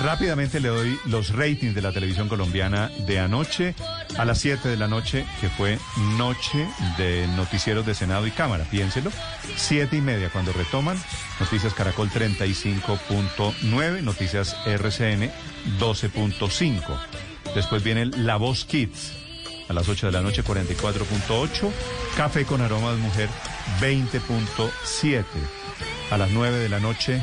Rápidamente le doy los ratings de la televisión colombiana de anoche a las 7 de la noche, que fue noche de noticieros de Senado y Cámara. Piénselo. 7 y media cuando retoman. Noticias Caracol 35.9, Noticias RCN 12.5. Después viene La Voz Kids a las 8 de la noche 44.8. Café con aroma de mujer 20.7. A las 9 de la noche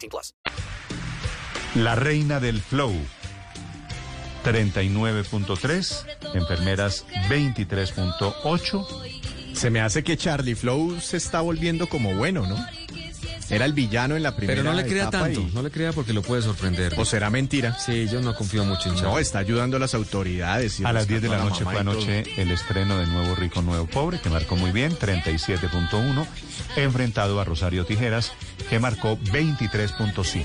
18 plus. La reina del flow 39.3, enfermeras 23.8. Se me hace que Charlie Flow se está volviendo como bueno, ¿no? Era el villano en la primera Pero no le crea etapa tanto, y- no le crea porque lo puede sorprender. ¿O será mentira? Sí, yo no confío mucho en No, Charlie. está ayudando a las autoridades. y A las 10 de la noche fue anoche el estreno de Nuevo Rico, Nuevo Pobre, que marcó muy bien, 37.1, enfrentado a Rosario Tijeras, que marcó 23.5.